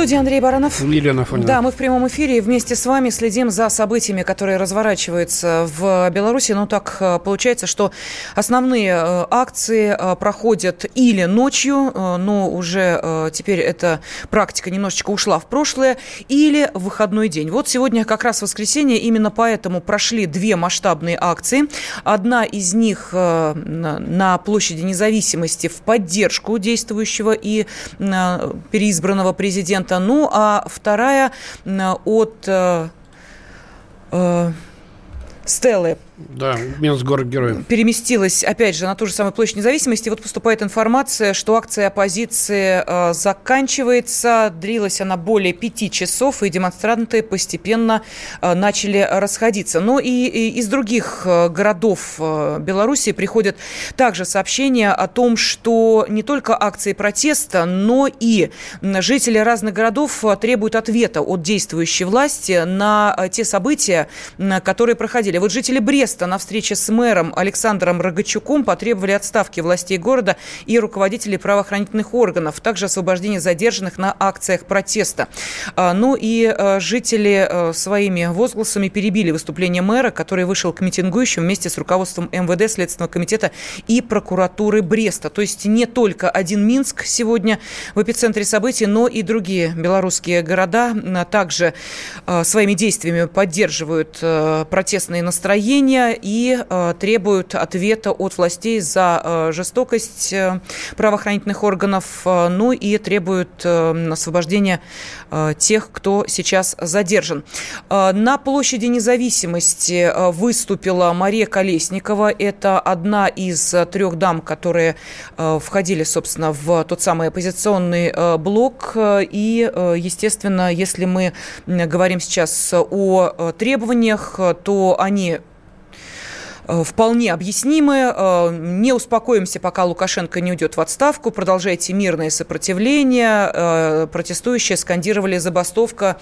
Студии Андрей Баранов. Елена Фонина. Да, мы в прямом эфире и вместе с вами следим за событиями, которые разворачиваются в Беларуси. Ну, так э, получается, что основные э, акции э, проходят или ночью, но уже теперь эта практика немножечко ушла в прошлое, или в выходной день. Вот сегодня как раз воскресенье, именно поэтому прошли две масштабные акции. Одна из них на площади независимости в поддержку действующего и переизбранного президента ну, а вторая от э, э, Стеллы да, Минск город герой. Переместилась, опять же, на ту же самую площадь независимости. Вот поступает информация, что акция оппозиции э, заканчивается. Длилась она более пяти часов, и демонстранты постепенно э, начали расходиться. Но и, и из других э, городов э, Беларуси приходят также сообщения о том, что не только акции протеста, но и жители разных городов э, требуют ответа от действующей власти на э, те события, которые проходили. Вот жители Бреста Бреста на встрече с мэром Александром Рогачуком потребовали отставки властей города и руководителей правоохранительных органов, также освобождения задержанных на акциях протеста. А, ну и а, жители а, своими возгласами перебили выступление мэра, который вышел к митингующим вместе с руководством МВД, Следственного комитета и прокуратуры Бреста. То есть не только один Минск сегодня в эпицентре событий, но и другие белорусские города также своими действиями поддерживают протестные настроения и э, требуют ответа от властей за э, жестокость э, правоохранительных органов, ну и требуют освобождения тех, кто сейчас задержан. На площади независимости выступила Мария Колесникова. Это одна из трех дам, которые входили, собственно, в тот самый оппозиционный блок. И, естественно, если мы говорим сейчас о требованиях, то они вполне объяснимы. Э, не успокоимся, пока Лукашенко не уйдет в отставку. Продолжайте мирное сопротивление. Э, протестующие скандировали забастовка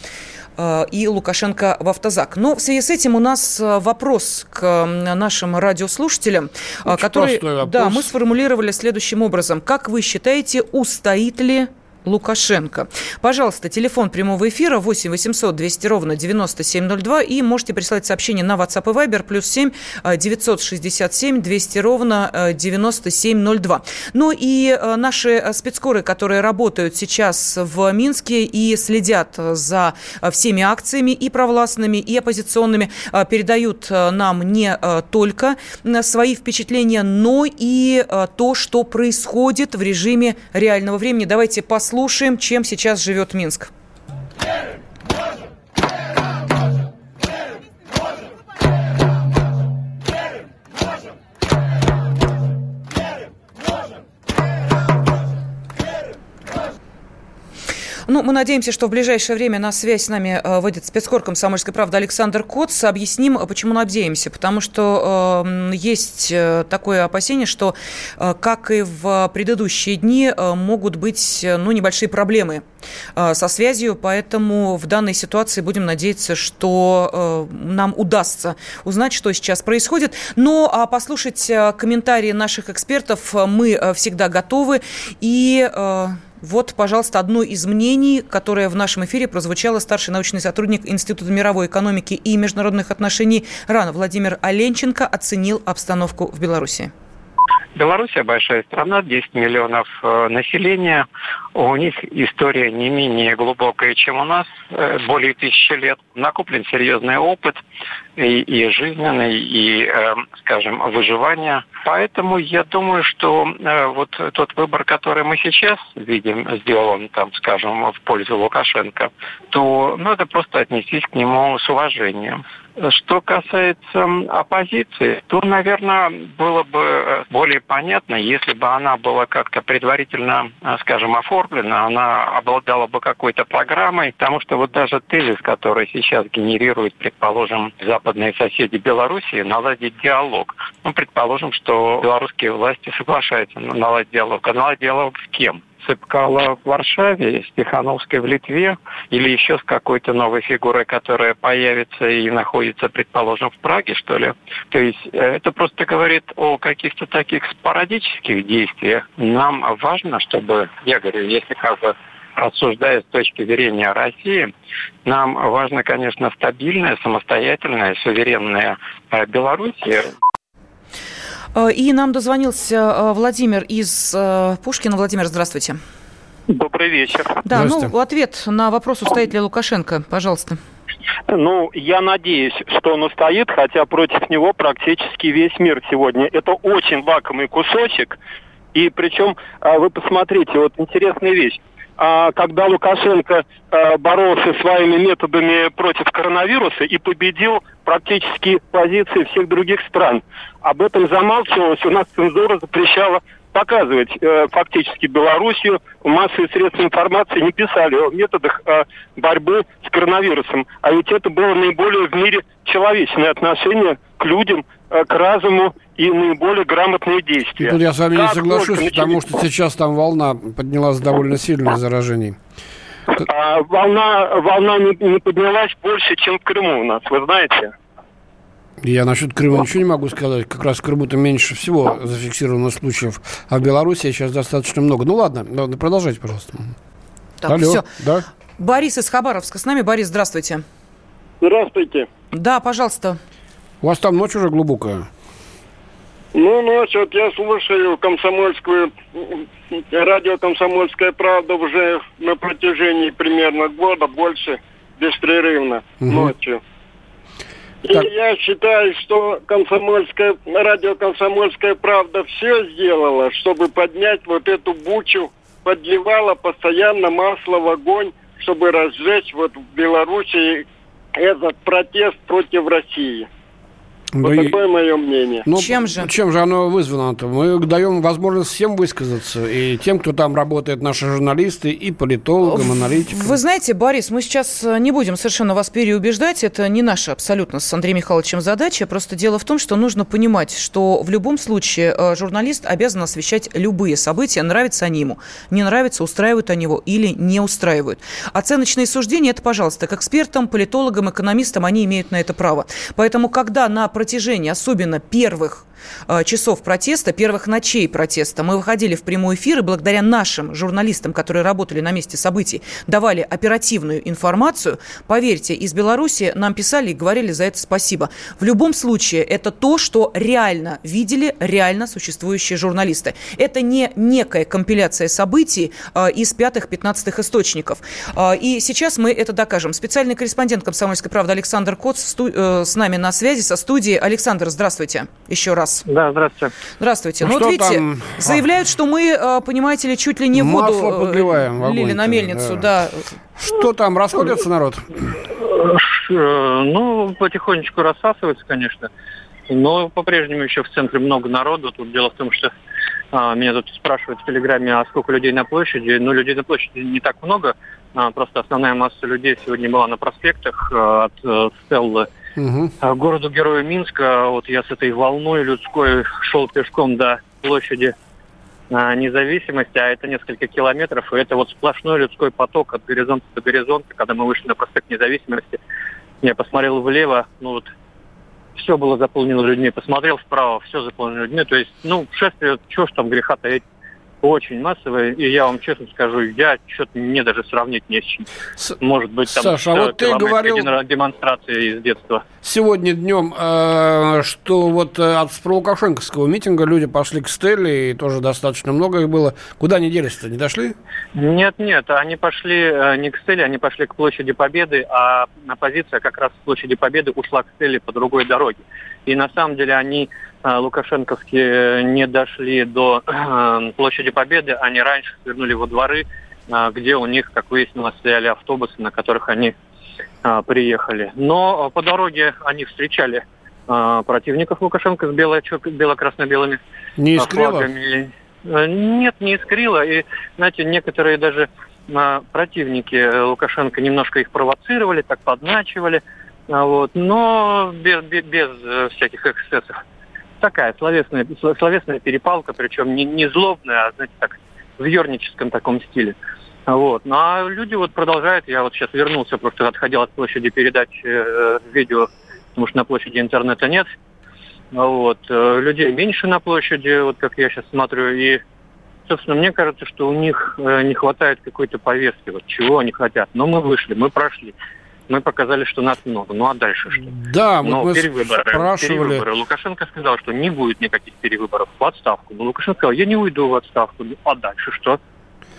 и Лукашенко в автозак. Но в связи с этим у нас вопрос к нашим радиослушателям, Очень который да, мы сформулировали следующим образом. Как вы считаете, устоит ли Лукашенко. Пожалуйста, телефон прямого эфира 8 800 200 ровно 9702 и можете прислать сообщение на WhatsApp и Viber плюс 7 967 200 ровно 9702. Ну и э, наши спецкоры, которые работают сейчас в Минске и следят за всеми акциями и провластными, и оппозиционными, э, передают э, нам не только свои впечатления, но и то, что происходит в режиме реального времени. Давайте послушаем послушаем, чем сейчас живет Минск. Ну, мы надеемся, что в ближайшее время на связь с нами э, выйдет спецкор комсомольской правды Александр Коц. Объясним, э, почему надеемся. Потому что э, есть э, такое опасение, что, как и в предыдущие дни, могут быть ну, небольшие проблемы со связью. Поэтому в данной ситуации будем надеяться, что нам удастся узнать, что сейчас происходит. Но а послушать комментарии наших экспертов мы всегда готовы. И... Вот, пожалуйста, одно из мнений, которое в нашем эфире прозвучало старший научный сотрудник Института мировой экономики и международных отношений РАН Владимир Оленченко оценил обстановку в Беларуси. Белоруссия большая страна, 10 миллионов э, населения. У них история не менее глубокая, чем у нас, э, более тысячи лет. Накоплен серьезный опыт и, и жизненный, и, э, скажем, выживания. Поэтому я думаю, что вот тот выбор, который мы сейчас видим, сделан, там, скажем, в пользу Лукашенко, то надо просто отнестись к нему с уважением. Что касается оппозиции, то, наверное, было бы э, более понятно, если бы она была как-то предварительно, э, скажем, оформлена, она обладала бы какой-то программой, потому что вот даже тезис, который сейчас генерирует, предположим, западные соседи Белоруссии, наладить диалог. Ну, предположим, что белорусские власти соглашаются наладить диалог. А наладить диалог с кем? Цыпкало в Варшаве, Стехановской в Литве или еще с какой-то новой фигурой, которая появится и находится, предположим, в Праге, что ли. То есть э, это просто говорит о каких-то таких спорадических действиях. Нам важно, чтобы, я говорю, если как бы рассуждая с точки зрения России, нам важно, конечно, стабильная, самостоятельная, суверенная э, Белоруссия. Э, и нам дозвонился э, Владимир из э, Пушкина. Владимир, здравствуйте. Добрый вечер. Да, ну, ответ на вопрос, устоит ли Лукашенко, пожалуйста. Ну, я надеюсь, что он устоит, хотя против него практически весь мир сегодня. Это очень лакомый кусочек. И причем, а, вы посмотрите, вот интересная вещь. А, когда Лукашенко а, боролся своими методами против коронавируса и победил практически позиции всех других стран. Об этом замалчивалось, у нас цензура запрещала показывать э, фактически Белоруссию. Массовые средства информации не писали о методах э, борьбы с коронавирусом. А ведь это было наиболее в мире человечное отношение к людям, э, к разуму и наиболее грамотные действия. Тут я с вами как не соглашусь, начали... потому что сейчас там волна поднялась довольно сильно заражений. А, волна волна не, не поднялась больше, чем в Крыму у нас, вы знаете. Я насчет Крыма ничего не могу сказать. Как раз в Крыму-то меньше всего зафиксировано случаев. А в Беларуси сейчас достаточно много. Ну ладно, продолжайте, пожалуйста. Так, Алло, все. Да? Борис из Хабаровска с нами. Борис, здравствуйте. Здравствуйте. Да, пожалуйста. У вас там ночь уже глубокая? Ну, ночь, вот я слушаю комсомольскую, радио «Комсомольская правда» уже на протяжении примерно года, больше, беспрерывно, угу. ночью. И я считаю, что комсомольская, радио «Комсомольская правда» все сделала, чтобы поднять вот эту бучу, подливала постоянно масло в огонь, чтобы разжечь вот в Беларуси этот протест против России. Вот да такое и... мое мнение. Ну, чем же? Чем же оно вызвано? Мы даем возможность всем высказаться. И тем, кто там работает, наши журналисты, и политологам, аналитикам. Вы знаете, Борис, мы сейчас э, не будем совершенно вас переубеждать. Это не наша абсолютно с Андреем Михайловичем задача. Просто дело в том, что нужно понимать, что в любом случае э, журналист обязан освещать любые события, нравятся они ему, не нравятся, устраивают они его или не устраивают. Оценочные суждения – это, пожалуйста, к экспертам, политологам, экономистам, они имеют на это право. Поэтому, когда на протяжении особенно первых Э, часов протеста, первых ночей протеста. Мы выходили в прямой эфир, и благодаря нашим журналистам, которые работали на месте событий, давали оперативную информацию. Поверьте, из Беларуси нам писали и говорили за это спасибо. В любом случае, это то, что реально видели реально существующие журналисты. Это не некая компиляция событий э, из пятых-пятнадцатых источников. Э, и сейчас мы это докажем. Специальный корреспондент «Комсомольской правды» Александр Коц с нами на связи со студией. Александр, здравствуйте еще раз. Да, здравствуйте. Здравствуйте. Ну, ну вот видите, там... заявляют, что мы, э, понимаете ли, чуть ли не воду Масло подливаем лили на мельницу, да. да. Что там, расходится народ? Э, ну, потихонечку рассасывается, конечно. Но по-прежнему еще в центре много народу. Тут дело в том, что а, меня тут спрашивают в Телеграме, а сколько людей на площади. Ну, людей на площади не так много. А, просто основная масса людей сегодня была на проспектах а, от а, Стеллы угу. городу-герою Минска. Вот я с этой волной людской шел пешком до площади а, независимости, а это несколько километров, и это вот сплошной людской поток от горизонта до горизонта. Когда мы вышли на проспект независимости, я посмотрел влево, ну вот все было заполнено людьми, посмотрел вправо, все заполнено людьми. То есть, ну, шествие, чего ж там греха таить, очень массовые, и я вам честно скажу, я что-то мне даже сравнить не с чем. С... Может быть, там Саша, а вот ты говорил демонстрации из детства. Сегодня днем, э, что вот э, от пролукашенковского митинга люди пошли к Стелле, и тоже достаточно много их было. Куда они делись-то, не дошли? Нет, нет, они пошли э, не к Стелле, они пошли к площади Победы, а оппозиция как раз с площади Победы ушла к Стелле по другой дороге. И на самом деле они лукашенковские не дошли до э, площади Победы, они раньше свернули во дворы, э, где у них, как выяснилось, стояли автобусы, на которых они а, приехали. Но по дороге они встречали а, противников Лукашенко с бело- бело-красно-белыми не искрило? флагами. Нет, не искрило. И, знаете, некоторые даже противники Лукашенко немножко их провоцировали, так подначивали, вот, но без, без, без всяких эксцессов такая словесная, словесная перепалка, причем не, не злобная, а, знаете, так, в ерническом таком стиле. Вот. Ну, а люди вот продолжают, я вот сейчас вернулся, просто отходил от площади передач э, видео, потому что на площади интернета нет. Вот. Э, людей меньше на площади, вот как я сейчас смотрю, и, собственно, мне кажется, что у них э, не хватает какой-то повестки, вот чего они хотят. Но мы вышли, мы прошли мы показали, что нас много. Ну а дальше что? Да, Но мы перевыборы, спрашивали. перевыборы. Лукашенко сказал, что не будет никаких перевыборов в отставку. Но Лукашенко сказал, я не уйду в отставку. Ну, а дальше что?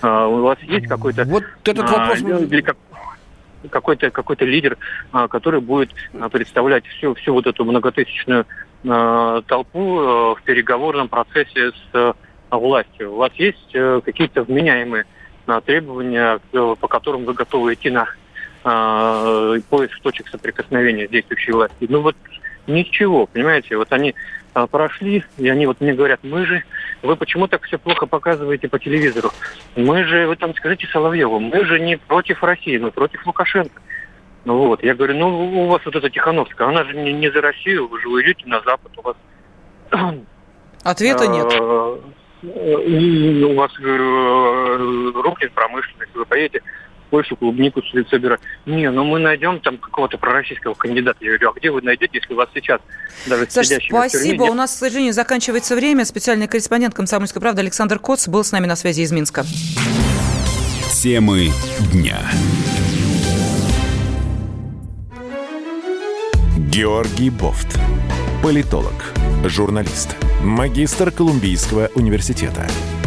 А, у вас есть какой-то... Вот этот вопрос... А, или как, какой-то какой-то лидер, а, который будет а, представлять всю всю вот эту многотысячную а, толпу а, в переговорном процессе с а, властью. У вас есть а, какие-то вменяемые а, требования, а, по которым вы готовы идти на э, поиск точек соприкосновения с действующей властью. Ну вот ничего, понимаете, вот они э, прошли, и они вот мне говорят, мы же, вы почему так все плохо показываете по телевизору? Мы же, вы там скажите Соловьеву, мы же не против России, мы против Лукашенко. Ну вот, я говорю, ну у вас вот эта Тихановская, она же не, не за Россию, вы же уйдете на Запад, у вас... Ответа нет. У вас, говорю, рухнет промышленность, вы поедете Польшу клубнику собирать. Не, ну мы найдем там какого-то пророссийского кандидата. Я говорю, а где вы найдете, если у вас сейчас даже Саша, спасибо. У нас, к сожалению, заканчивается время. Специальный корреспондент «Комсомольской правды» Александр Коц был с нами на связи из Минска. Темы дня. Георгий Бофт. Политолог, журналист, магистр Колумбийского университета,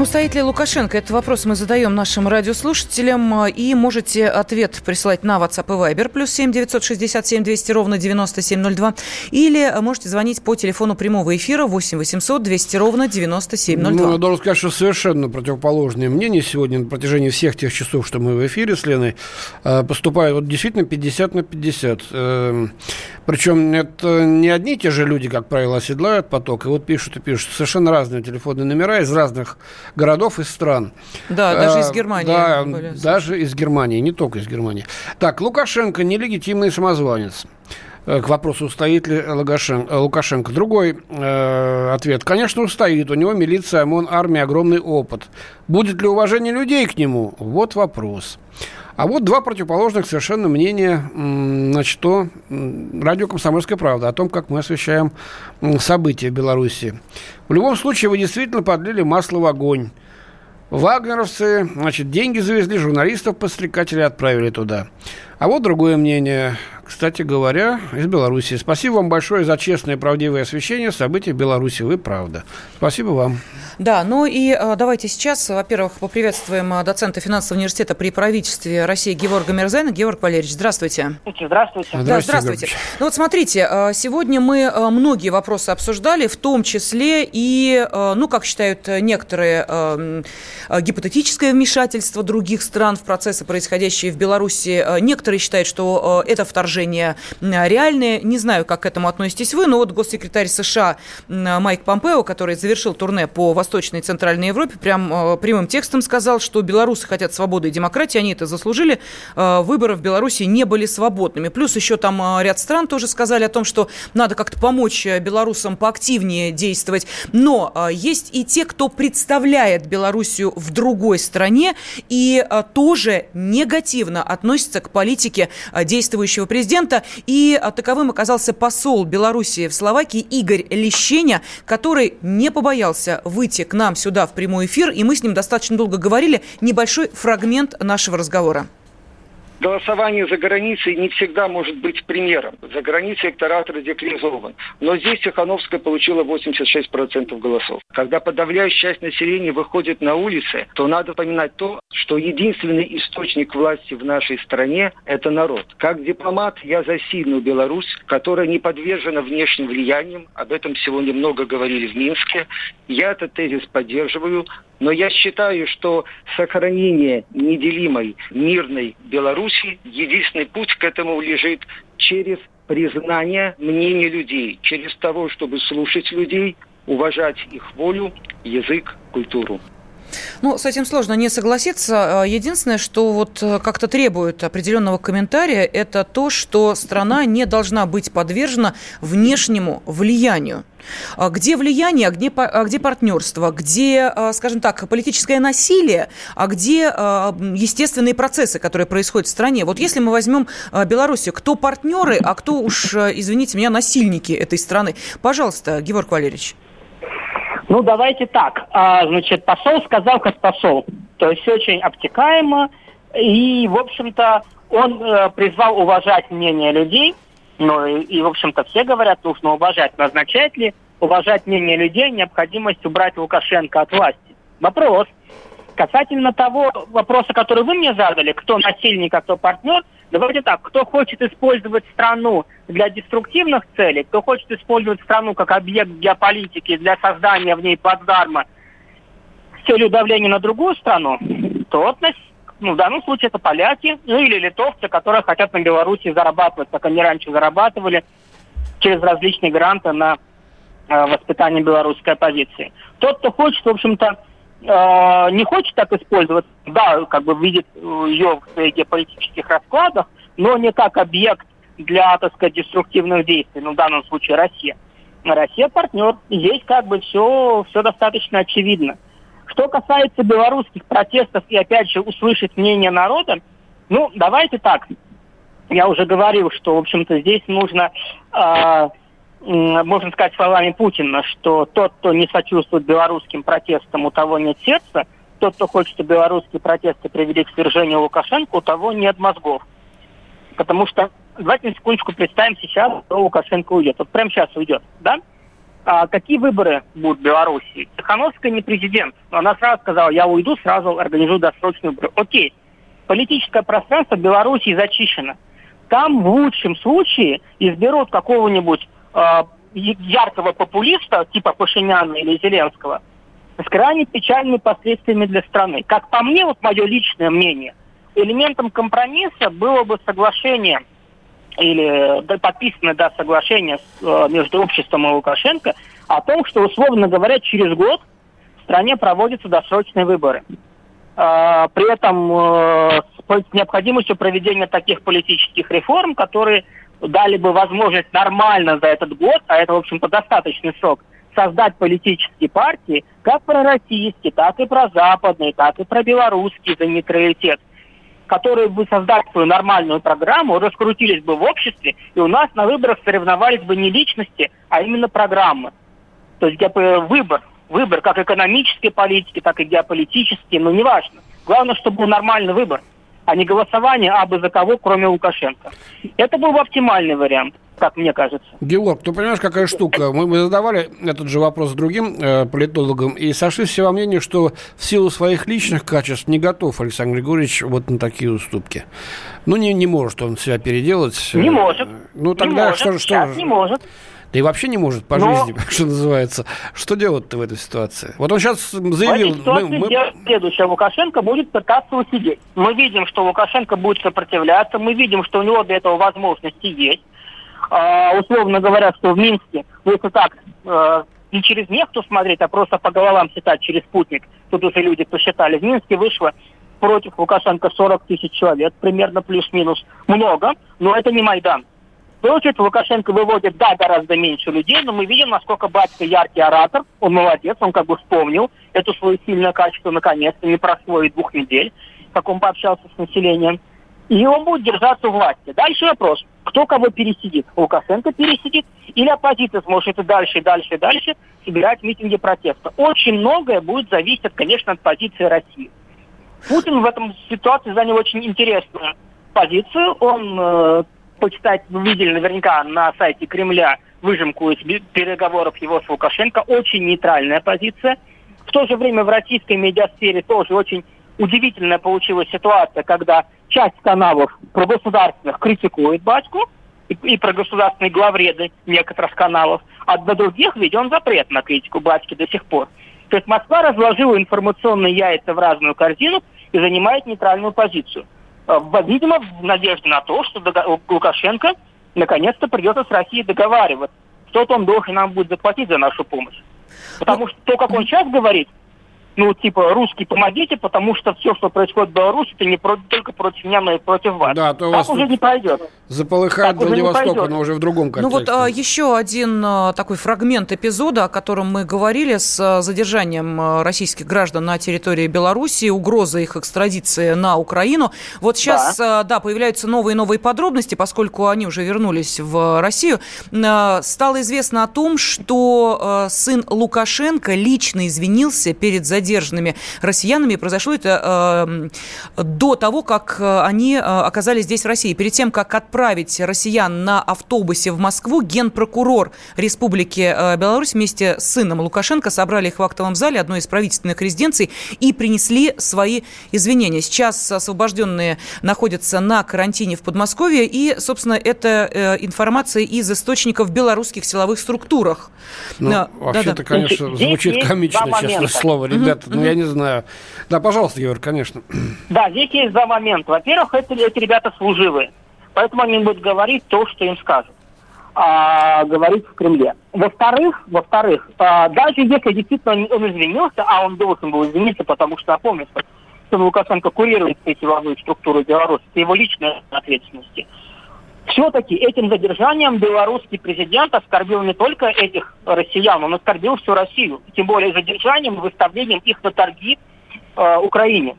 Устоит ли Лукашенко? Этот вопрос мы задаем нашим радиослушателям. И можете ответ присылать на WhatsApp и Viber. Плюс семь девятьсот шестьдесят семь двести ровно девяносто семь ноль два. Или можете звонить по телефону прямого эфира восемь восемьсот двести ровно девяносто семь ноль два. Ну, я должен сказать, что совершенно противоположные мнения сегодня на протяжении всех тех часов, что мы в эфире с Леной, э, поступают вот действительно 50 на 50. Эм, Причем это не одни и те же люди, как правило, оседлают поток. И вот пишут и пишут совершенно разные телефонные номера из разных городов и стран. Да, даже из Германии. Да, были, даже из Германии, не только из Германии. Так, Лукашенко нелегитимный самозванец э, к вопросу, устоит ли Лукашенко. Другой э, ответ. Конечно, устоит. У него милиция, ОМОН, армия, огромный опыт. Будет ли уважение людей к нему? Вот вопрос. А вот два противоположных совершенно мнения, значит, что радио «Комсомольская правда» о том, как мы освещаем события в Беларуси. В любом случае, вы действительно подлили масло в огонь. Вагнеровцы, значит, деньги завезли, журналистов подстрекатели отправили туда. А вот другое мнение кстати говоря, из Беларуси. Спасибо вам большое за честное и правдивое освещение событий в Беларуси. Вы правда. Спасибо вам. Да, ну и э, давайте сейчас, во-первых, поприветствуем э, доцента финансового университета при правительстве России Геворга Мирзаяна. Геворг Валерьевич, здравствуйте. Здравствуйте. Здравствуйте. Да, здравствуйте. Ну вот смотрите, э, сегодня мы многие вопросы обсуждали, в том числе и, ну, как считают некоторые, гипотетическое вмешательство других стран в процессы, происходящие в Беларуси. Некоторые считают, что это вторжение вторжения реальные. Не знаю, как к этому относитесь вы, но вот госсекретарь США Майк Помпео, который завершил турне по Восточной и Центральной Европе, прям э, прямым текстом сказал, что белорусы хотят свободы и демократии, они это заслужили. Э, выборы в Беларуси не были свободными. Плюс еще там э, ряд стран тоже сказали о том, что надо как-то помочь белорусам поактивнее действовать. Но есть и те, кто представляет Белоруссию в другой стране и тоже негативно относится к политике действующего президента президента. И а, таковым оказался посол Белоруссии в Словакии Игорь Лещеня, который не побоялся выйти к нам сюда в прямой эфир. И мы с ним достаточно долго говорили. Небольшой фрагмент нашего разговора. Голосование за границей не всегда может быть примером. За границей электорат радикализован. Но здесь Тихановская получила 86% голосов. Когда подавляющая часть населения выходит на улицы, то надо поминать то, что единственный источник власти в нашей стране – это народ. Как дипломат я за сильную Беларусь, которая не подвержена внешним влияниям. Об этом сегодня много говорили в Минске. Я этот тезис поддерживаю. Но я считаю, что сохранение неделимой мирной Беларуси, единственный путь к этому лежит через признание мнения людей, через того, чтобы слушать людей, уважать их волю, язык, культуру. Ну, с этим сложно не согласиться. А, единственное, что вот э, как-то требует определенного комментария, это то, что страна не должна быть подвержена внешнему влиянию. А где влияние, а где, а где партнерство, где, скажем так, политическое насилие, а где естественные процессы, которые происходят в стране. Вот если мы возьмем Белоруссию, кто партнеры, а кто уж, извините меня, насильники этой страны? Пожалуйста, Георг Валерьевич. Ну, давайте так. А, значит, посол сказал, как посол. То есть очень обтекаемо. И, в общем-то, он э, призвал уважать мнение людей. Ну, и, и, в общем-то, все говорят, нужно уважать. Но означает ли уважать мнение людей необходимость убрать Лукашенко от власти? Вопрос. Касательно того вопроса, который вы мне задали, кто насильник, а кто партнер, давайте так, кто хочет использовать страну для деструктивных целей, кто хочет использовать страну как объект геополитики для создания в ней плацдарма с целью давления на другую страну, тот, ну, в данном случае это поляки, ну или литовцы, которые хотят на Беларуси зарабатывать, как они раньше зарабатывали, через различные гранты на э, воспитание белорусской оппозиции. Тот, кто хочет, в общем-то, э, не хочет так использовать, да, как бы видит ее в своих геополитических раскладах, но не как объект для, так сказать, деструктивных действий, ну, в данном случае Россия. Россия партнер. Здесь как бы все, все достаточно очевидно. Что касается белорусских протестов и, опять же, услышать мнение народа, ну, давайте так. Я уже говорил, что, в общем-то, здесь нужно, э, можно сказать словами Путина, что тот, кто не сочувствует белорусским протестам, у того нет сердца, тот, кто хочет, чтобы белорусские протесты привели к свержению Лукашенко, у того нет мозгов. Потому что давайте на секундочку представим сейчас, что Лукашенко уйдет. Вот прямо сейчас уйдет, да? А какие выборы будут в Беларуси? Тихановская не президент. Но она сразу сказала, я уйду, сразу организую досрочные выборы. Окей. Политическое пространство Беларуси зачищено. Там в лучшем случае изберут какого-нибудь яркого популиста, типа Пашиняна или Зеленского, с крайне печальными последствиями для страны. Как по мне, вот мое личное мнение, элементом компромисса было бы соглашение – или подписано да, соглашение с, э, между обществом и Лукашенко о том, что, условно говоря, через год в стране проводятся досрочные выборы. Э, при этом э, с необходимостью проведения таких политических реформ, которые дали бы возможность нормально за этот год, а это, в общем-то, достаточный срок, создать политические партии, как пророссийские, так и прозападные, так и пробелорусские за нейтралитет – которые бы создали свою нормальную программу, раскрутились бы в обществе, и у нас на выборах соревновались бы не личности, а именно программы. То есть выбор, выбор как экономической политики, так и геополитический, но неважно. Главное, чтобы был нормальный выбор, а не голосование абы за кого, кроме Лукашенко. Это был бы оптимальный вариант как мне кажется. Георг, ты понимаешь, какая штука? Мы, мы задавали этот же вопрос другим э, политологам и сошлись все во мнении, что в силу своих личных качеств не готов Александр Григорьевич вот на такие уступки. Ну, не, не может он себя переделать. Не может. Ну, тогда не может. что, что, не может. Да и вообще не может по Но... жизни, что называется. Что делать-то в этой ситуации? Вот он сейчас заявил... В этой ситуации мы, мы... следующее. Лукашенко будет пытаться усидеть. Мы видим, что Лукашенко будет сопротивляться, мы видим, что у него для этого возможности есть. А, условно говоря, что в Минске, ну это так, э, не через нефту смотреть, а просто по головам считать через спутник. Тут уже люди посчитали. В Минске вышло против Лукашенко 40 тысяч человек, примерно плюс-минус. Много, но это не Майдан. Получается, Лукашенко выводит, да, гораздо меньше людей, но мы видим, насколько батька яркий оратор, он молодец, он как бы вспомнил эту свою сильное качество наконец-то, не прошло и двух недель, как он пообщался с населением. И он будет держаться у власти. Дальше вопрос кто кого пересидит. Лукашенко пересидит, или оппозиция сможет и дальше, и дальше, и дальше собирать митинги протеста. Очень многое будет зависеть, конечно, от позиции России. Путин в этом ситуации занял очень интересную позицию. Он, э, почитать, вы видели наверняка на сайте Кремля выжимку из переговоров его с Лукашенко. Очень нейтральная позиция. В то же время в российской медиасфере тоже очень удивительная получилась ситуация, когда часть каналов прогосударственных критикует батьку, и, и про государственные главреды некоторых каналов, а для других введен запрет на критику батьки до сих пор. То есть Москва разложила информационные яйца в разную корзину и занимает нейтральную позицию. Э, видимо, в надежде на то, что Лукашенко наконец-то придется с Россией договариваться. Что-то он должен нам будет заплатить за нашу помощь. Потому что то, как он сейчас говорит, ну, типа, русские, помогите, потому что все, что происходит в Беларуси, это не про, только против меня, но и против вас. Да, то у вас уже не пройдет. Заполыхает Владивостока, но уже в другом контексте. Ну вот а, еще один а, такой фрагмент эпизода, о котором мы говорили, с а, задержанием а, российских граждан на территории Беларуси, угроза их экстрадиции на Украину. Вот сейчас, да, а, да появляются новые и новые подробности, поскольку они уже вернулись в Россию. А, стало известно о том, что а, сын Лукашенко лично извинился перед задержанием задержанными россиянами. Произошло это э, до того, как э, они э, оказались здесь, в России. Перед тем, как отправить россиян на автобусе в Москву, генпрокурор Республики Беларусь вместе с сыном Лукашенко собрали их в актовом зале одной из правительственных резиденций и принесли свои извинения. Сейчас освобожденные находятся на карантине в Подмосковье, и, собственно, это информация из источников белорусских силовых структурах. Ну, да, вообще-то, да, конечно, звучит комично, честное слово, ребята ребята, ну я не знаю. Да, пожалуйста, Георг, конечно. Да, здесь есть два момента. Во-первых, это, эти ребята служивые, поэтому они будут говорить то, что им скажут. А, говорить в Кремле. Во-вторых, во-вторых, а, даже если действительно он извинился, а он должен был извиниться, потому что, напомню, что Лукашенко курирует эти силовые структуры Беларуси, это его личная ответственность все-таки этим задержанием белорусский президент оскорбил не только этих россиян, он оскорбил всю Россию. Тем более задержанием выставлением их на торги э, Украине,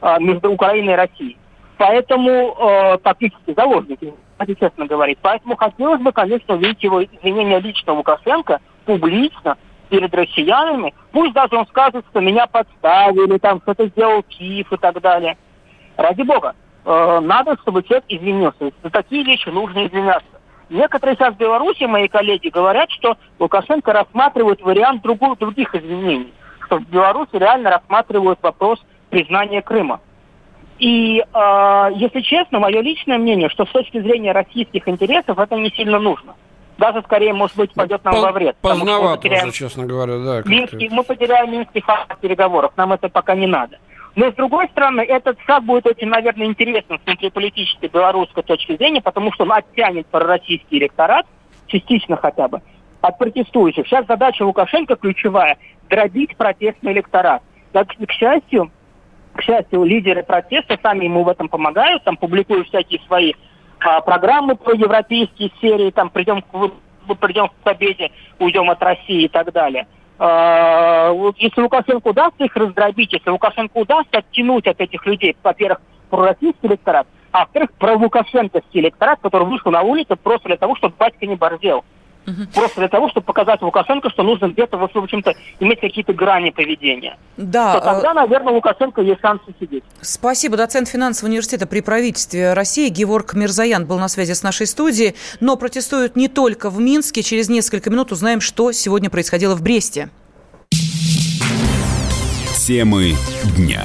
э, между Украиной и Россией. Поэтому э, фактически заложники, если честно говорить. Поэтому хотелось бы, конечно, увидеть его извинения лично Лукашенко, публично, перед россиянами. Пусть даже он скажет, что меня подставили, там что-то сделал Киев и так далее. Ради бога. Э, надо, чтобы человек извинился. За такие вещи нужно извиняться. Некоторые сейчас в Беларуси, мои коллеги, говорят, что Лукашенко рассматривает вариант другу, других извинений. Что в Беларуси реально рассматривают вопрос признания Крыма. И, э, если честно, мое личное мнение, что с точки зрения российских интересов это не сильно нужно. Даже скорее, может быть, пойдет нам По- во вред. Поздновато потеряем... уже, честно говоря, да. Минский, мы потеряем минский факт переговоров. Нам это пока не надо. Но, с другой стороны, этот шаг будет очень, наверное, интересным с внутриполитической белорусской точки зрения, потому что он оттянет пророссийский электорат, частично хотя бы, от протестующих. Сейчас задача Лукашенко ключевая – дробить протестный электорат. Так, к счастью, к счастью, лидеры протеста сами ему в этом помогают, там публикуют всякие свои а, программы про европейские серии, там придем к, придем к победе, уйдем от России и так далее. Вот если Лукашенко удастся их раздробить, если Лукашенко удастся оттянуть от этих людей, во-первых, пророссийский электорат, а во-вторых, пролукашенковский электорат, который вышел на улицу просто для того, чтобы батька не борзел. Угу. Просто для того, чтобы показать Лукашенко, что нужно где-то, в общем-то, иметь какие-то грани поведения. Да. То тогда, а наверное, Лукашенко есть шансы сидеть. Спасибо. Доцент финансового университета при правительстве России Геворг Мирзаян был на связи с нашей студией. Но протестуют не только в Минске. Через несколько минут узнаем, что сегодня происходило в Бресте. Темы дня.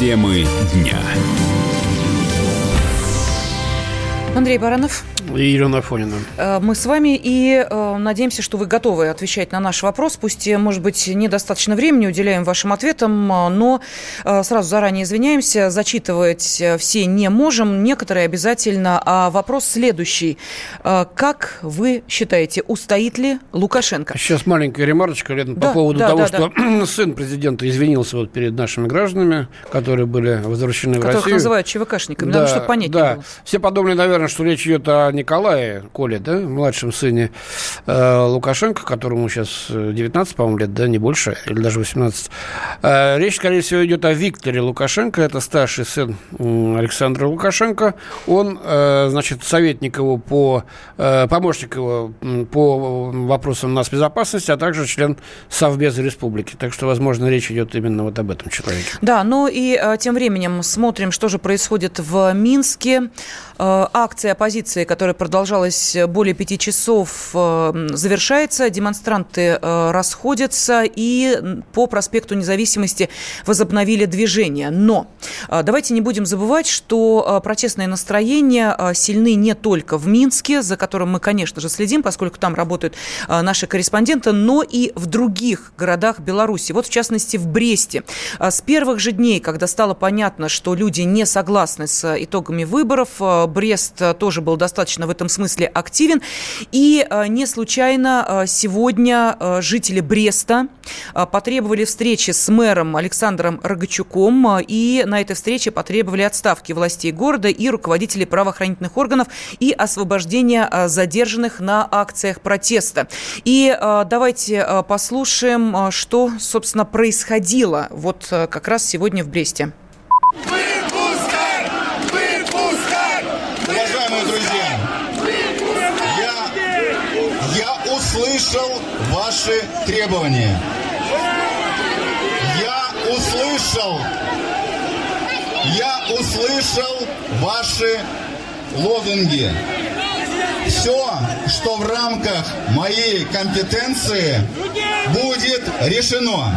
Темы дня. Андрей Баранов. И Елена Афонина. Э, мы с вами и э, надеемся, что вы готовы отвечать на наш вопрос. Пусть, может быть, недостаточно времени уделяем вашим ответам, э, но сразу заранее извиняемся, зачитывать все не можем, некоторые обязательно. А вопрос следующий. Как вы считаете, устоит ли Лукашенко? Сейчас маленькая ремарочка, Лена, да, по поводу да, того, да, что да. сын президента извинился вот перед нашими гражданами, которые были возвращены Которых в Россию. называют ЧВКшниками, да, чтобы понять да. Все подумали, наверное, что речь идет о Николае Коле, да, младшем сыне э, Лукашенко, которому сейчас 19, по-моему, лет, да, не больше, или даже 18. Э, речь, скорее всего, идет о Викторе Лукашенко, это старший сын Александра Лукашенко. Он, э, значит, советник его по, э, помощник его по вопросам нас безопасности, а также член Совбеза Республики. Так что, возможно, речь идет именно вот об этом человеке. Да, ну и э, тем временем смотрим, что же происходит в Минске. Э, акция оппозиции, которая продолжалась более пяти часов, э, завершается. Демонстранты э, расходятся и по проспекту Независимости возобновили движение. Но давайте не будем забывать, что протестные настроения сильны не только в Минске, за которым мы, конечно же, следим, поскольку там работают наши корреспонденты, но и в других городах Беларуси. Вот, в частности, в Бресте. С первых же дней, когда стало понятно, что люди не согласны с итогами выборов, Брест э, тоже был достаточно в этом смысле активен. И э, не случайно э, сегодня жители Бреста потребовали встречи с мэром Александром Рогачуком и на этой встрече потребовали отставки властей города и руководителей правоохранительных органов и освобождения задержанных на акциях протеста. И давайте послушаем, что, собственно, происходило вот как раз сегодня в Бресте. Ваши требования. Я услышал, я услышал ваши лозунги. Все, что в рамках моей компетенции, будет решено.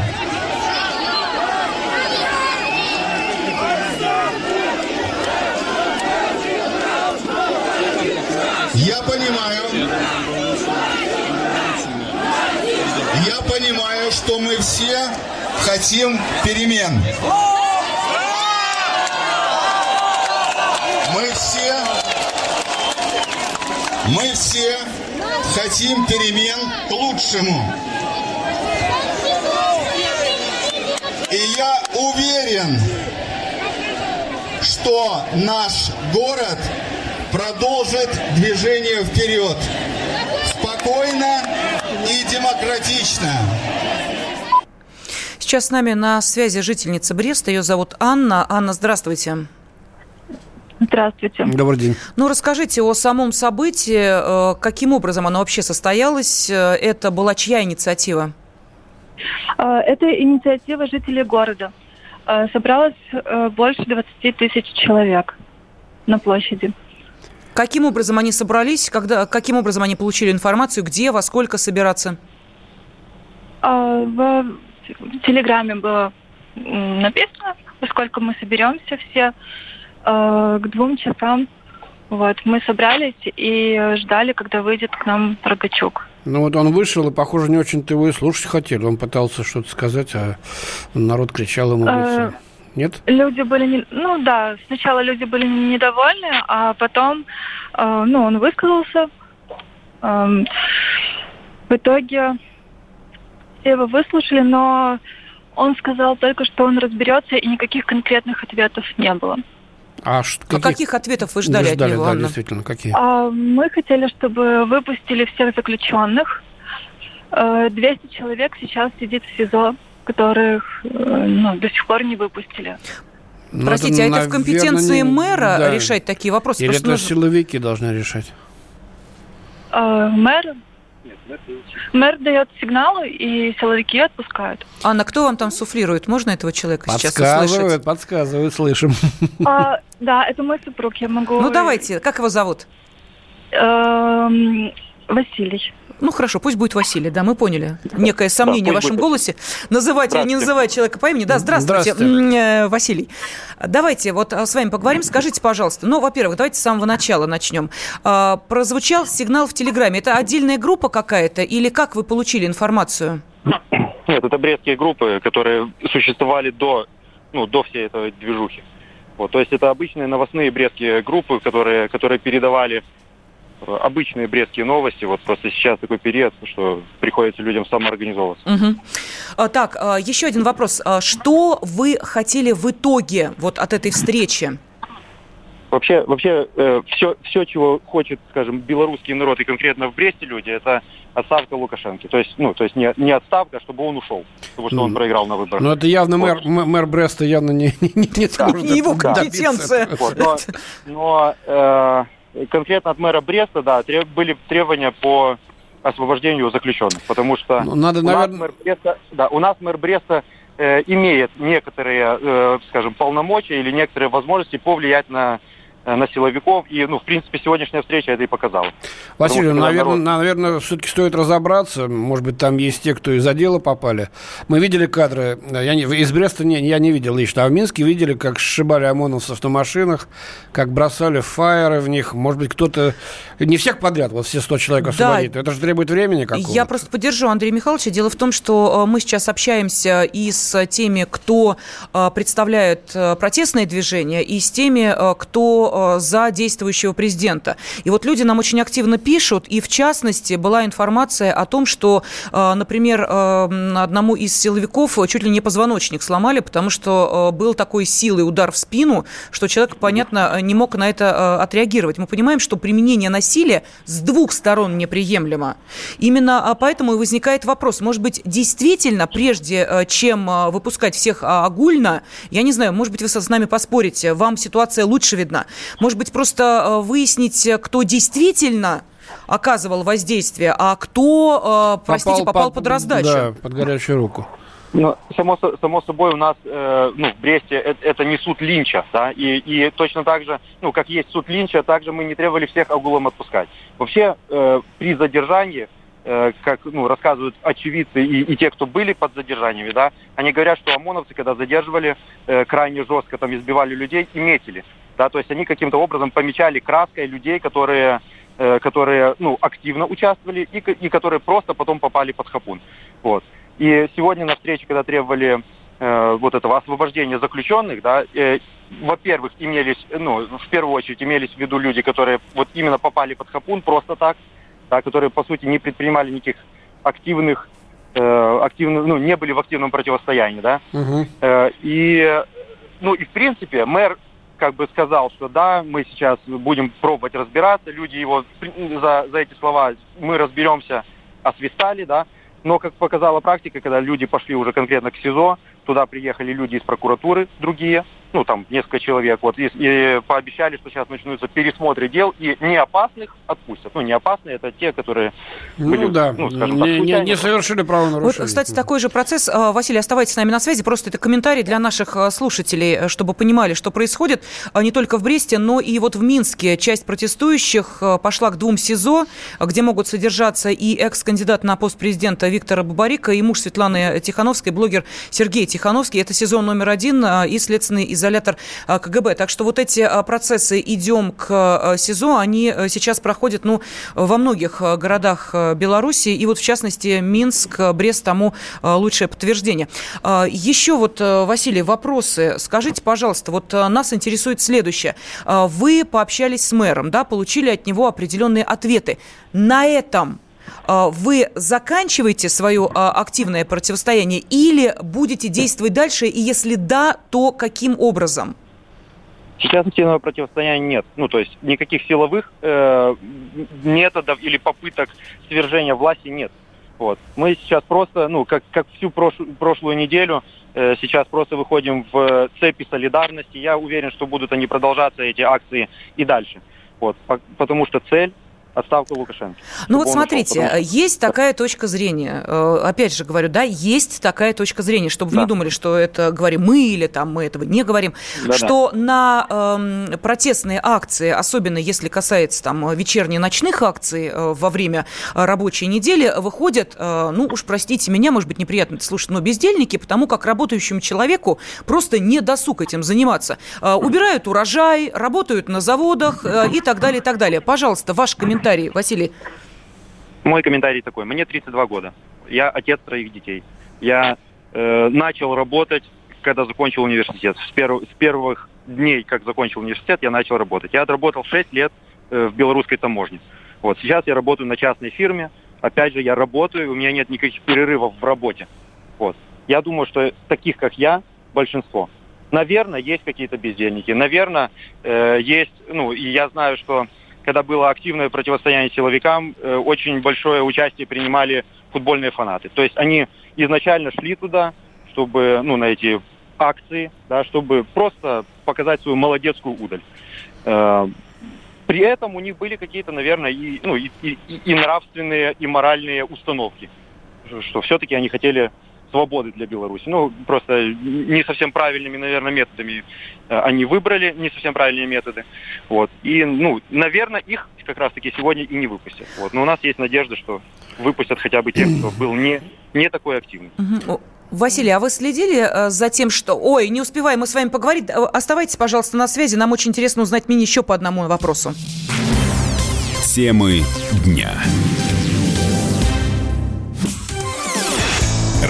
Я понимаю, я понимаю, что мы все хотим перемен. Мы все, мы все хотим перемен к лучшему. И я уверен, что наш город продолжит движение вперед. Спокойно и демократично. Сейчас с нами на связи жительница Бреста. Ее зовут Анна. Анна, здравствуйте. Здравствуйте. Добрый день. Ну, расскажите о самом событии. Э, каким образом оно вообще состоялось? Э, это была чья инициатива? Э, это инициатива жителей города. Собралось больше 20 тысяч человек на площади. Каким образом они собрались? Когда, каким образом они получили информацию? Где, во сколько собираться? А, в Телеграме было написано, поскольку мы соберемся все э, к двум часам. Вот, мы собрались и ждали, когда выйдет к нам Рогачук. Ну вот он вышел, и, похоже, не очень-то его и слушать хотели. Он пытался что-то сказать, а народ кричал ему в лицо. Нет? Люди были, не... ну да, сначала люди были недовольны, а потом, э, ну, он высказался. Э, в итоге все его выслушали, но он сказал только, что он разберется, и никаких конкретных ответов не было. А, что, каких, а каких ответов вы ждали, вы ждали от него, да, Анна? действительно, какие? А, мы хотели, чтобы выпустили всех заключенных. 200 э, человек сейчас сидит в СИЗО которых э, ну, до сих пор не выпустили. Ну, Простите, это, а это в компетенции не... мэра да. решать такие вопросы? Или это нужно... силовики должны решать? А, мэр Мэр дает сигналы, и силовики отпускают. Анна, кто вам там суфлирует? Можно этого человека сейчас услышать? Подсказывают, подсказывают, слышим. А, да, это мой супруг, я могу... Ну, давайте, как его зовут? Эм, Василий. Ну хорошо, пусть будет Василий, да, мы поняли. Некое сомнение да, в вашем будет. голосе. Называть или не называть человека по имени. Да, здравствуйте, здравствуйте. Э, Василий. Давайте вот с вами поговорим. Скажите, пожалуйста, ну, во-первых, давайте с самого начала начнем. А, прозвучал сигнал в Телеграме. Это отдельная группа какая-то или как вы получили информацию? Нет, это брестские группы, которые существовали до, ну, до всей этой движухи. Вот, то есть это обычные новостные брестские группы, которые, которые передавали обычные брестские новости. Вот просто сейчас такой период, что приходится людям самоорганизовываться. Угу. Так, а, еще один вопрос. А что вы хотели в итоге вот от этой встречи? Вообще, вообще э, все, все, чего хочет, скажем, белорусский народ и конкретно в Бресте люди, это отставка Лукашенко. То есть, ну, то есть не, не отставка, чтобы он ушел, потому что ну, он проиграл на выборах. Ну, это явно вот. мэр, мэр Бреста явно не, не, не, не да. Не его компетенция. Вот, но но э, конкретно от мэра Бреста, да, треб, были требования по освобождению заключенных, потому что ну, надо, у, наверное... нас мэр Бреста, да, у нас мэр Бреста э, имеет некоторые, э, скажем, полномочия или некоторые возможности повлиять на на силовиков. И, ну, в принципе, сегодняшняя встреча это и показала. Василий, Потому, наверное, народ... наверное, все-таки стоит разобраться. Может быть, там есть те, кто из-за дела попали. Мы видели кадры, я не, из Бреста не, я не видел лично, а в Минске видели, как сшибали ОМОНовцев на машинах, как бросали фаеры в них. Может быть, кто-то... Не всех подряд, вот все 100 человек освободить. Да. Это же требует времени какого-то. Я просто поддержу Андрея Михайловича. Дело в том, что э, мы сейчас общаемся и с теми, кто э, представляет протестные движения, и с теми, кто Э, за действующего президента. И вот люди нам очень активно пишут, и в частности была информация о том, что, э, например, э, одному из силовиков чуть ли не позвоночник сломали, потому что был такой силой удар в спину, что человек, понятно, не мог на это отреагировать. Мы понимаем, что применение насилия с двух сторон неприемлемо. Именно а, поэтому и возникает вопрос, может быть, действительно, прежде чем выпускать всех огульно, я не знаю, может быть, вы с нами поспорите, вам ситуация лучше видна. Может быть, просто э, выяснить, кто действительно оказывал воздействие, а кто, э, простите, попал, попал под, под раздачу. Да, под горячую руку. Ну, само, само собой, у нас э, ну, в Бресте это, это не суд Линча, да, и, и точно так же, ну, как есть суд Линча, также мы не требовали всех огулом отпускать. Вообще, э, при задержании Э, как ну, рассказывают очевидцы и, и те, кто были под задержаниями, да, они говорят, что ОМОНовцы, когда задерживали, э, крайне жестко там избивали людей и метили. Да, то есть они каким-то образом помечали краской людей, которые, э, которые ну, активно участвовали и, и которые просто потом попали под хапун. Вот. И сегодня на встрече, когда требовали э, вот этого освобождения заключенных, да, э, во-первых, имелись, ну, в первую очередь имелись в виду люди, которые вот именно попали под хапун просто так, да, которые, по сути, не предпринимали никаких активных, э, активных, ну, не были в активном противостоянии, да. Угу. Э, и, ну, и в принципе, мэр как бы сказал, что да, мы сейчас будем пробовать разбираться, люди его за, за эти слова мы разберемся, освистали, да, но, как показала практика, когда люди пошли уже конкретно к СИЗО, туда приехали люди из прокуратуры, другие, ну, там, несколько человек, вот, и, и пообещали, что сейчас начнутся пересмотры дел, и не опасных отпустят. Ну, не опасные, это те, которые ну, были, да, ну, скажем так, не, не, не совершили правонарушение. Вот, кстати, такой же процесс. А, Василий, оставайтесь с нами на связи. Просто это комментарий для наших а, слушателей, э, чтобы понимали, что происходит а, не только в Бресте, но и вот в Минске. Часть протестующих пошла к двум СИЗО, где могут содержаться и экс-кандидат на пост президента Виктора Бабарика, и муж Светланы Тихановской, блогер Сергей Тихановский. Это СИЗО номер один и следственный из изолятор а, КГБ. Так что вот эти а, процессы «идем к а, СИЗО», они сейчас проходят ну, во многих городах Беларуси, и вот в частности Минск, Брест тому лучшее подтверждение. Еще вот, Василий, вопросы. Скажите, пожалуйста, вот нас интересует следующее. Вы пообщались с мэром, да, получили от него определенные ответы. На этом а, вы заканчиваете свое а, активное противостояние или будете действовать дальше, и если да, то каким образом? Сейчас активного противостояния нет. Ну, то есть никаких силовых э, методов или попыток свержения власти нет. Вот. Мы сейчас просто, ну, как, как всю прошлую, прошлую неделю, э, сейчас просто выходим в цепи солидарности. Я уверен, что будут они продолжаться, эти акции, и дальше. Вот. Потому что цель отставка Лукашенко. Ну вот смотрите, есть такая точка зрения. Э, опять же говорю, да, есть такая точка зрения, чтобы да. вы не думали, что это говорим мы или там мы этого не говорим, да, что да. на э, протестные акции, особенно если касается там вечерне-ночных акций э, во время рабочей недели, выходят, э, ну уж простите меня, может быть неприятно это слушать, но бездельники, потому как работающему человеку просто не досуг этим заниматься. Э, убирают урожай, работают на заводах э, и так далее, и так далее. Пожалуйста, ваш комментарий комментарий, Василий. Мой комментарий такой. Мне 32 года. Я отец троих детей. Я э, начал работать, когда закончил университет. С, перв, с первых дней, как закончил университет, я начал работать. Я отработал 6 лет э, в белорусской таможне. Вот сейчас я работаю на частной фирме. Опять же, я работаю, у меня нет никаких перерывов в работе. Вот. Я думаю, что таких, как я, большинство. Наверное, есть какие-то бездельники. Наверное, э, есть, ну, и я знаю, что когда было активное противостояние силовикам, э, очень большое участие принимали футбольные фанаты. То есть они изначально шли туда, чтобы, ну, на эти акции, да, чтобы просто показать свою молодецкую удаль. Э, при этом у них были какие-то, наверное, и, ну, и, и, и нравственные, и моральные установки, что все-таки они хотели свободы для Беларуси. Ну, просто не совсем правильными, наверное, методами э, они выбрали, не совсем правильные методы. Вот. И, ну, наверное, их как раз-таки сегодня и не выпустят. Вот. Но у нас есть надежда, что выпустят хотя бы тех, кто был не, не такой активный. Василий, а вы следили э, за тем, что... Ой, не успеваем мы с вами поговорить. Э, оставайтесь, пожалуйста, на связи. Нам очень интересно узнать мнение еще по одному вопросу. Темы дня.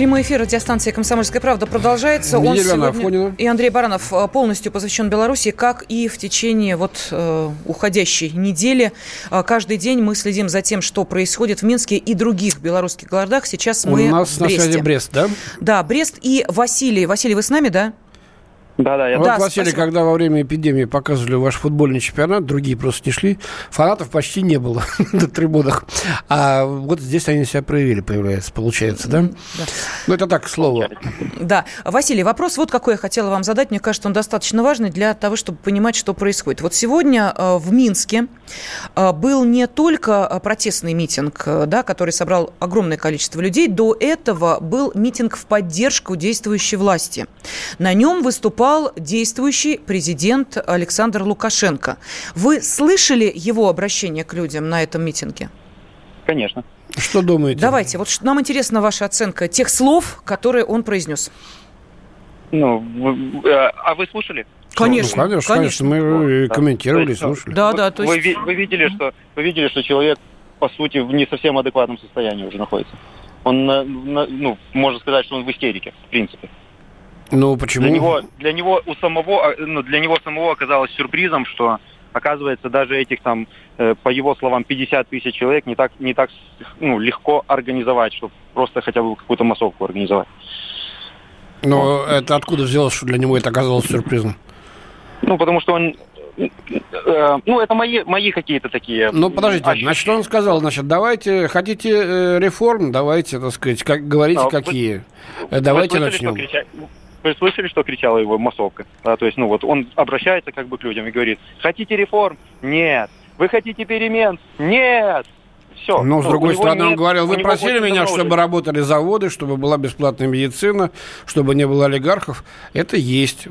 Прямой эфир радиостанции «Комсомольская правда» продолжается. Он сегодня... Афонина. И Андрей Баранов э, полностью посвящен Беларуси, как и в течение вот э, уходящей недели. Э, каждый день мы следим за тем, что происходит в Минске и других белорусских городах. Сейчас мы У нас в Бресте. на связи Брест, да? Да, Брест и Василий. Василий, вы с нами, да? Да, да, я вот, да, Василий, спасибо. когда во время эпидемии показывали ваш футбольный чемпионат, другие просто не шли, фанатов почти не было на трибунах. А вот здесь они себя проявили, появляется, получается, да? да. Ну, это так, к слову. Да. Василий, вопрос вот какой я хотела вам задать. Мне кажется, он достаточно важный для того, чтобы понимать, что происходит. Вот сегодня э, в Минске э, был не только э, протестный митинг, да, который собрал огромное количество людей, до этого был митинг в поддержку действующей власти. На нем выступал выступал действующий президент Александр Лукашенко. Вы слышали его обращение к людям на этом митинге? Конечно. Что думаете? Давайте, вот нам интересна ваша оценка тех слов, которые он произнес. Ну, э, а вы слушали? Конечно, ну, конечно, конечно, мы да. комментировали, есть, слушали. Да, да, то есть... Вы, вы видели, что вы видели, что человек по сути в не совсем адекватном состоянии уже находится. Он, ну, можно сказать, что он в истерике, в принципе. Ну, почему? Для него, для него у самого, а, ну, для него самого оказалось сюрпризом, что оказывается, даже этих там, э, по его словам, 50 тысяч человек не так, не так ну, легко организовать, чтобы просто хотя бы какую-то массовку организовать. Но вот. это откуда взялось, что для него это оказалось сюрпризом? Ну, потому что он э, ну, это мои, мои какие-то такие... Ну, подождите, ощущения. значит, он сказал, значит, давайте, хотите э, реформ, давайте, так сказать, как, говорите, а, какие. Вы, давайте вы начнем. Вы слышали, что кричала его массовка? Да, то есть, ну вот он обращается как бы к людям и говорит, хотите реформ? Нет. Вы хотите перемен? Нет. Все. Но, с ну, другой стороны, нет, он говорил, вы просили меня, чтобы работали заводы, чтобы была бесплатная медицина, чтобы не было олигархов. Это есть.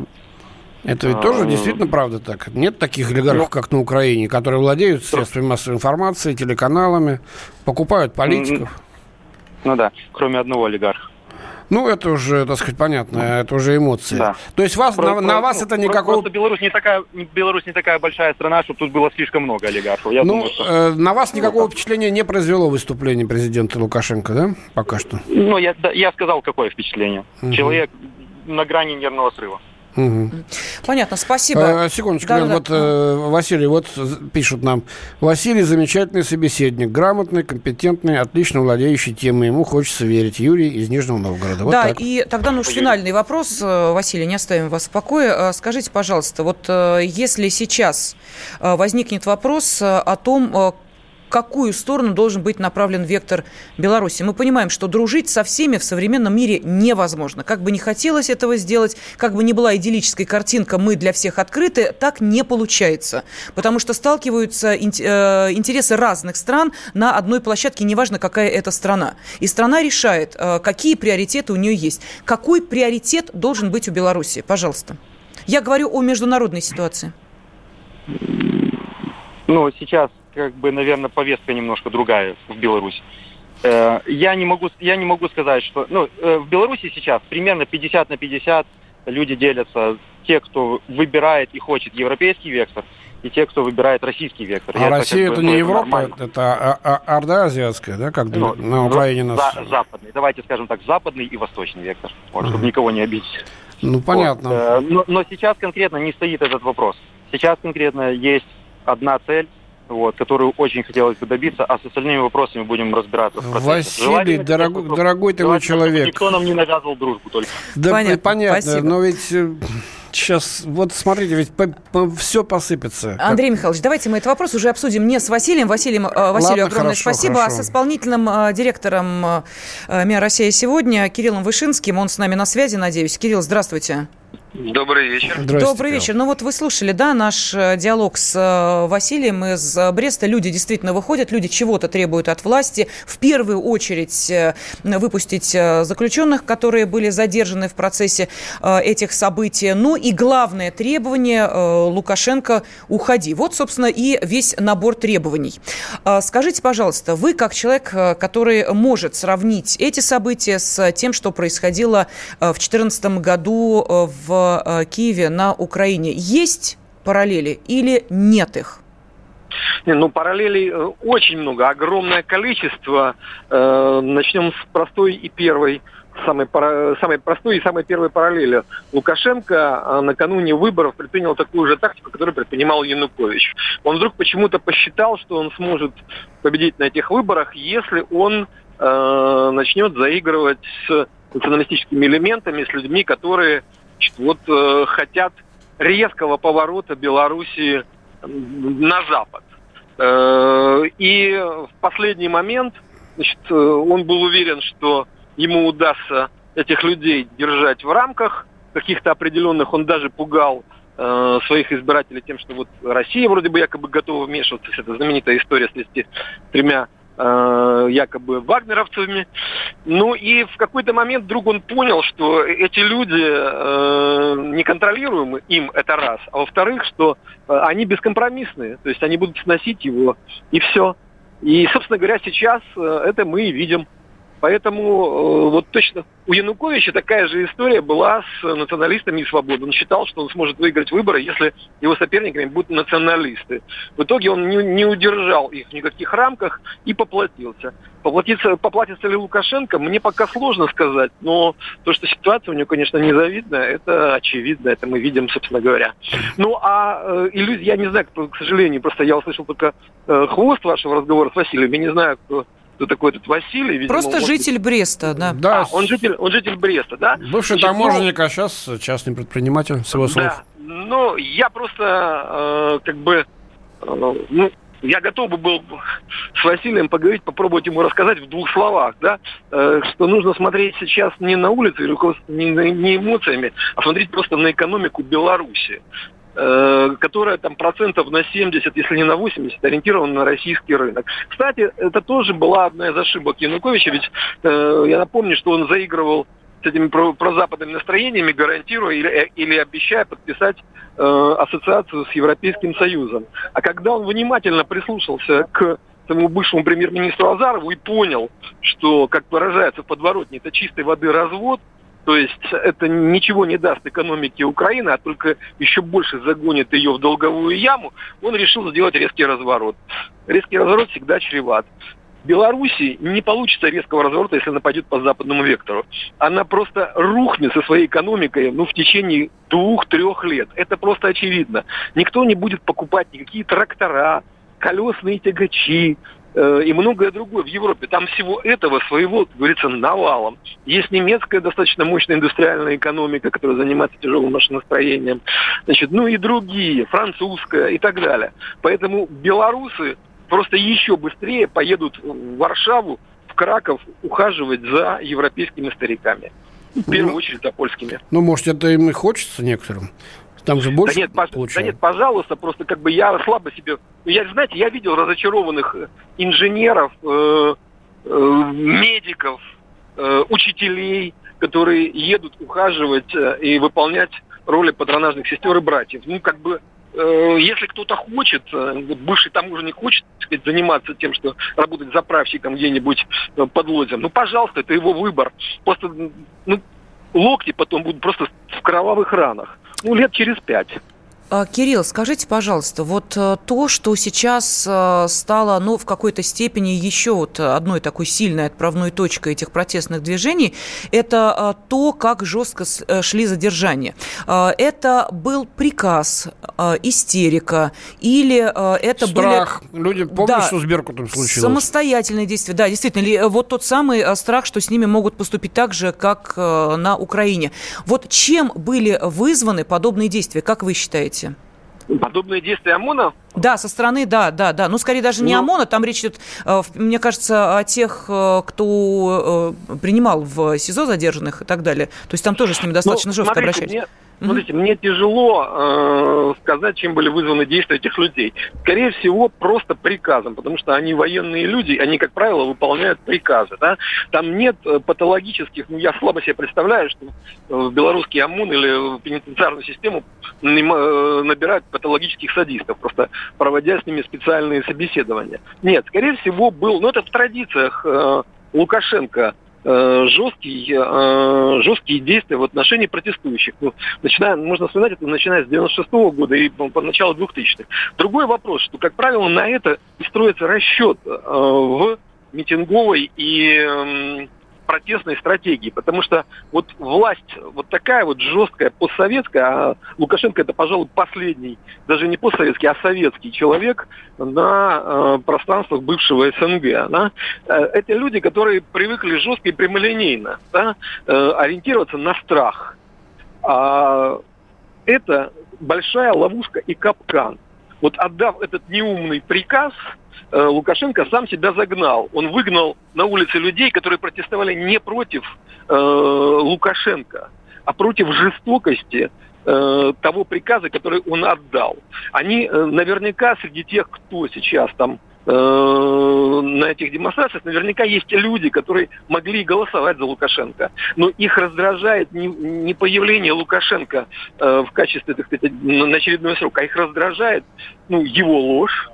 Это ведь тоже действительно правда так. Нет таких олигархов, ну, как на Украине, которые владеют средствами массовой информации, телеканалами, покупают политиков. Ну да, кроме одного олигарха. Ну, это уже, так сказать, понятно, это уже эмоции. Да. То есть вас, Просто- на, на вас ну, это никакого... Просто Беларусь не такая, Беларусь не такая большая страна, чтобы тут было слишком много олигархов. Я ну, думаю, что... э, на вас никакого впечатления не произвело выступление президента Лукашенко, да? Пока что. Ну, я, да, я сказал, какое впечатление. Мгм. Человек на грани нервного срыва. Мгм. Понятно, спасибо. Э, секундочку, Да-да-да. Лен, вот э, Василий, вот пишут нам. Василий замечательный собеседник, грамотный, компетентный, отлично владеющий темой. Ему хочется верить. Юрий из Нижнего Новгорода. Вот да, так. и тогда ну уж финальный вопрос, э, Василий, не оставим вас в покое. Скажите, пожалуйста, вот если сейчас возникнет вопрос о том, какую сторону должен быть направлен вектор Беларуси. Мы понимаем, что дружить со всеми в современном мире невозможно. Как бы не хотелось этого сделать, как бы ни была идиллическая картинка «мы для всех открыты», так не получается. Потому что сталкиваются э, интересы разных стран на одной площадке, неважно, какая это страна. И страна решает, э, какие приоритеты у нее есть. Какой приоритет должен быть у Беларуси? Пожалуйста. Я говорю о международной ситуации. Ну, сейчас, как бы, наверное, повестка немножко другая в Беларуси. Э, Я не могу, я не могу сказать, что... Ну, э, в Беларуси сейчас примерно 50 на 50 люди делятся. Те, кто выбирает и хочет европейский вектор, и те, кто выбирает российский вектор. А Россия как бы, это ну, не Европа, нормально. это а- а- Орда азиатская, да, как Ну, на Украине ну, нас... за- западный. Давайте скажем так, западный и восточный вектор. Вот, чтобы никого не обидеть. Ну, понятно. Вот, э, Но, но сейчас конкретно не стоит этот вопрос. Сейчас конкретно есть одна цель, вот, которую очень хотелось бы добиться, а с остальными вопросами будем разбираться в процессе. Василий, Желательно, дорогой, дорогой ты мой человек. Никто нам не навязывал дружбу только. Да, Понятно, понятно, спасибо. но ведь сейчас, вот смотрите, ведь все посыпется. Как- Андрей Михайлович, давайте мы этот вопрос уже обсудим не с Василием. Василием, э, Василию Ладно, огромное хорошо, спасибо, а хорошо. с исполнительным э, директором э, э, МИА «Россия сегодня» Кириллом Вышинским. Он с нами на связи, надеюсь. Кирилл, здравствуйте. Добрый вечер. Добрый вечер. Ну вот вы слушали, да, наш э, диалог с э, Василием из э, Бреста. Люди действительно выходят, люди чего-то требуют от власти. В первую очередь выпустить заключенных, которые были задержаны в процессе этих событий. Ну и главное требование Лукашенко – уходи. Вот, собственно, и весь набор требований. Скажите, пожалуйста, вы как человек, который может сравнить эти события с тем, что происходило в 2014 году э, в э, Киеве на Украине, есть параллели или нет их? Не, Ну, параллелей э, очень много, огромное количество. Э, Начнем с простой и первой, самой, самой простой и самой первой параллели. Лукашенко накануне выборов предпринял такую же тактику, которую предпринимал Янукович. Он вдруг почему-то посчитал, что он сможет победить на этих выборах, если он э, начнет заигрывать с националистическими элементами, с людьми, которые значит, вот, э, хотят резкого поворота Белоруссии на Запад. Э, И в последний момент значит, э, он был уверен, что ему удастся этих людей держать в рамках каких-то определенных. Он даже пугал э, своих избирателей тем, что вот Россия вроде бы якобы готова вмешиваться. Это знаменитая история с 33 э, якобы вагнеровцами. Ну и в какой-то момент вдруг он понял, что эти люди э, неконтролируемы, им это раз, а во-вторых, что э, они бескомпромиссные, то есть они будут сносить его, и все. И, собственно говоря, сейчас э, это мы и видим. Поэтому э, вот точно у Януковича такая же история была с националистами и свободой. Он считал, что он сможет выиграть выборы, если его соперниками будут националисты. В итоге он не, не удержал их в никаких рамках и поплатился. Поплатиться, поплатится ли Лукашенко, мне пока сложно сказать, но то, что ситуация у него, конечно, незавидная, это очевидно, это мы видим, собственно говоря. Ну, а э, иллюзия, я не знаю, кто, к сожалению, просто я услышал только э, хвост вашего разговора с Василием, я не знаю, кто, кто такой этот Василий. видимо, Просто может быть- житель Бреста, да. Да, А, он житель, он житель Бреста, да? бывший Значит, ну, таможенник, а сейчас частный предприниматель, с его слов. Да, ну, я просто, э, как бы, э, ну, я готов бы был с Василием поговорить, попробовать ему рассказать в двух словах, да, э, что нужно смотреть сейчас не на улице, не, не эмоциями, а смотреть просто на экономику Беларуси которая там процентов на 70, если не на 80, ориентирована на российский рынок. Кстати, это тоже была одна из ошибок Януковича, ведь э, я напомню, что он заигрывал с этими про- прозападными настроениями, гарантируя или, э, или обещая подписать э, ассоциацию с Европейским Союзом. А когда он внимательно прислушался к самому бывшему премьер-министру Азарову и понял, что, как выражается в подворотне, это чистой воды развод, то есть это ничего не даст экономике Украины, а только еще больше загонит ее в долговую яму, он решил сделать резкий разворот. Резкий разворот всегда чреват. Беларуси не получится резкого разворота, если она пойдет по западному вектору. Она просто рухнет со своей экономикой ну, в течение двух-трех лет. Это просто очевидно. Никто не будет покупать никакие трактора, колесные тягачи, и многое другое в Европе. Там всего этого своего, как говорится, навалом. Есть немецкая достаточно мощная индустриальная экономика, которая занимается тяжелым машиностроением. Значит, ну и другие, французская и так далее. Поэтому белорусы просто еще быстрее поедут в Варшаву, в Краков ухаживать за европейскими стариками. В первую Ну, очередь за польскими. Ну, может, это им и хочется некоторым. Там же больше да нет, пож- да нет, пожалуйста, просто как бы я слабо себе... Ну, Я, знаете, я видел разочарованных э, инженеров, э, э, медиков, э, учителей, которые едут ухаживать э, и выполнять роли патронажных сестер и братьев. Ну, как бы, э, если кто-то хочет, э, бывший таможенник хочет так сказать, заниматься тем, что работать заправщиком где-нибудь э, под Лодзем, ну, пожалуйста, это его выбор. Просто, ну, локти потом будут просто в кровавых ранах. Ну, лет через пять. А, Кирилл, скажите, пожалуйста, вот э, то, что сейчас э, стало, ну, в какой-то степени еще вот одной такой сильной отправной точкой этих протестных движений, это э, то, как жестко шли задержания. Это был приказ, истерика, или это Страх. были... Люди помнят, Да. что с Беркутом случилось? Самостоятельные действия, да, действительно. Вот тот самый страх, что с ними могут поступить так же, как на Украине. Вот чем были вызваны подобные действия, как вы считаете? Подобные действия ОМОНа Да, со стороны, да, да, да. Ну, скорее даже не Ну- ОМОНа, там речь идет, э, мне кажется, о тех, э, кто э, принимал в СИЗО задержанных и так далее. То есть там тоже с ними достаточно Ну, жестко смотрите, обращались. Мне, смотрите, мне тяжело э, сказать, чем были вызваны действия этих людей. Скорее всего, просто приказом, потому что они военные люди, они, как правило, выполняют приказы. Да? Там нет патологических, ну, я слабо себе представляю, что в белорусский ОМОН или в пенитенциарную систему набирают патологических садистов, просто проводя с ними специальные собеседования. Нет, скорее всего, был, ну, это в традициях э, Лукашенко, э, жесткий, э, жесткие действия в отношении протестующих. Ну, начиная, можно вспоминать это начиная с 96 года и по, по началу 2000-х. Другой вопрос, что, как правило, на это и строится расчет э, в митинговой и эм, протестной стратегии, потому что вот власть вот такая вот жесткая, постсоветская, а Лукашенко это, пожалуй, последний, даже не постсоветский, а советский человек на э, пространствах бывшего СНГ. Да? Э, это люди, которые привыкли жестко и прямолинейно да, э, ориентироваться на страх. А это большая ловушка и капкан. Вот отдав этот неумный приказ, Лукашенко сам себя загнал. Он выгнал на улицы людей, которые протестовали не против э, Лукашенко, а против жестокости э, того приказа, который он отдал. Они э, наверняка среди тех, кто сейчас там э, на этих демонстрациях, наверняка есть люди, которые могли голосовать за Лукашенко. Но их раздражает не, появление Лукашенко э, в качестве, так сказать, на очередной срок, а их раздражает ну, его ложь,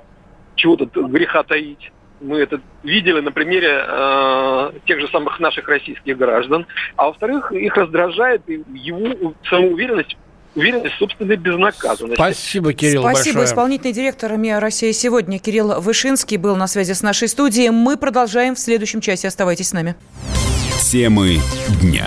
чего тут греха таить. Мы это видели на примере э, тех же самых наших российских граждан. А во-вторых, их раздражает и его самоуверенность, уверенность в собственной безнаказанности. Спасибо, Кирилл, Спасибо. большое. Исполнительный директор МИА «Россия сегодня» Кирилл Вышинский был на связи с нашей студией. Мы продолжаем в следующем часе. Оставайтесь с нами. Темы дня.